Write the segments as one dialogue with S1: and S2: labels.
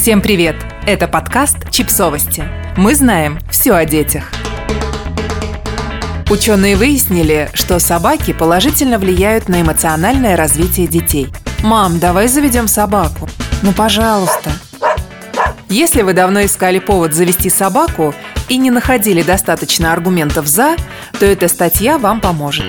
S1: Всем привет! Это подкаст «Чипсовости». Мы знаем все о детях. Ученые выяснили, что собаки положительно влияют на эмоциональное развитие детей. «Мам, давай заведем собаку». «Ну, пожалуйста». Если вы давно искали повод завести собаку и не находили достаточно аргументов «за», то эта статья вам поможет.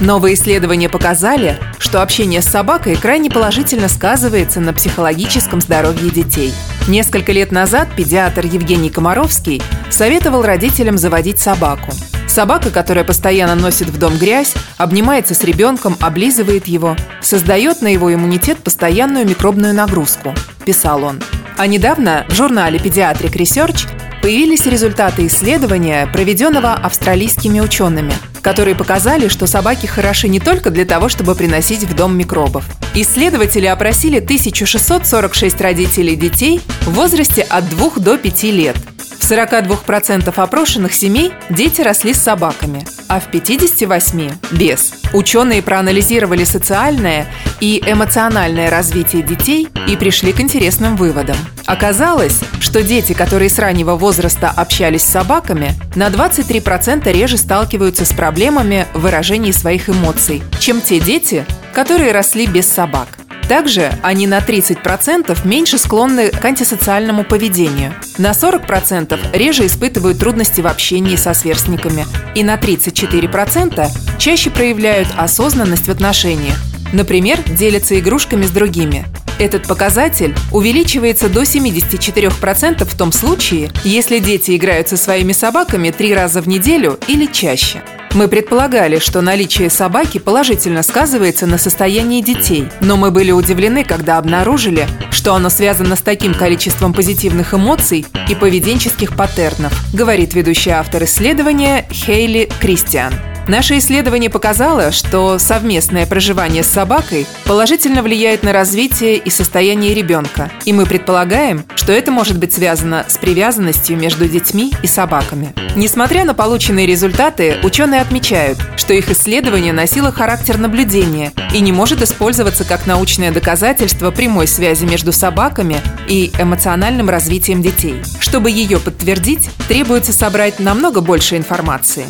S1: Новые исследования показали, что общение с собакой крайне положительно сказывается на психологическом здоровье детей. Несколько лет назад педиатр Евгений Комаровский советовал родителям заводить собаку. Собака, которая постоянно носит в дом грязь, обнимается с ребенком, облизывает его, создает на его иммунитет постоянную микробную нагрузку, писал он. А недавно в журнале Pediatric Research появились результаты исследования, проведенного австралийскими учеными, которые показали, что собаки хороши не только для того, чтобы приносить в дом микробов. Исследователи опросили 1646 родителей детей в возрасте от 2 до 5 лет – в 42% опрошенных семей дети росли с собаками, а в 58% – без. Ученые проанализировали социальное и эмоциональное развитие детей и пришли к интересным выводам. Оказалось, что дети, которые с раннего возраста общались с собаками, на 23% реже сталкиваются с проблемами в выражении своих эмоций, чем те дети, которые росли без собак. Также они на 30% меньше склонны к антисоциальному поведению, на 40% реже испытывают трудности в общении со сверстниками. И на 34% чаще проявляют осознанность в отношениях, например, делятся игрушками с другими. Этот показатель увеличивается до 74% в том случае, если дети играют со своими собаками три раза в неделю или чаще – мы предполагали, что наличие собаки положительно сказывается на состоянии детей, но мы были удивлены, когда обнаружили, что оно связано с таким количеством позитивных эмоций и поведенческих паттернов, говорит ведущий автор исследования Хейли Кристиан. Наше исследование показало, что совместное проживание с собакой положительно влияет на развитие и состояние ребенка, и мы предполагаем, что это может быть связано с привязанностью между детьми и собаками. Несмотря на полученные результаты, ученые отмечают, что их исследование носило характер наблюдения и не может использоваться как научное доказательство прямой связи между собаками и эмоциональным развитием детей. Чтобы ее подтвердить, требуется собрать намного больше информации.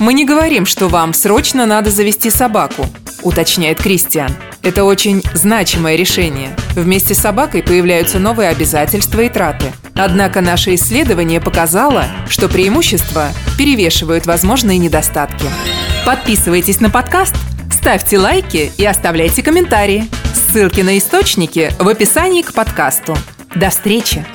S1: Мы не говорим, что вам срочно надо завести собаку, уточняет Кристиан. Это очень значимое решение. Вместе с собакой появляются новые обязательства и траты. Однако наше исследование показало, что преимущества перевешивают возможные недостатки. Подписывайтесь на подкаст, ставьте лайки и оставляйте комментарии. Ссылки на источники в описании к подкасту. До встречи!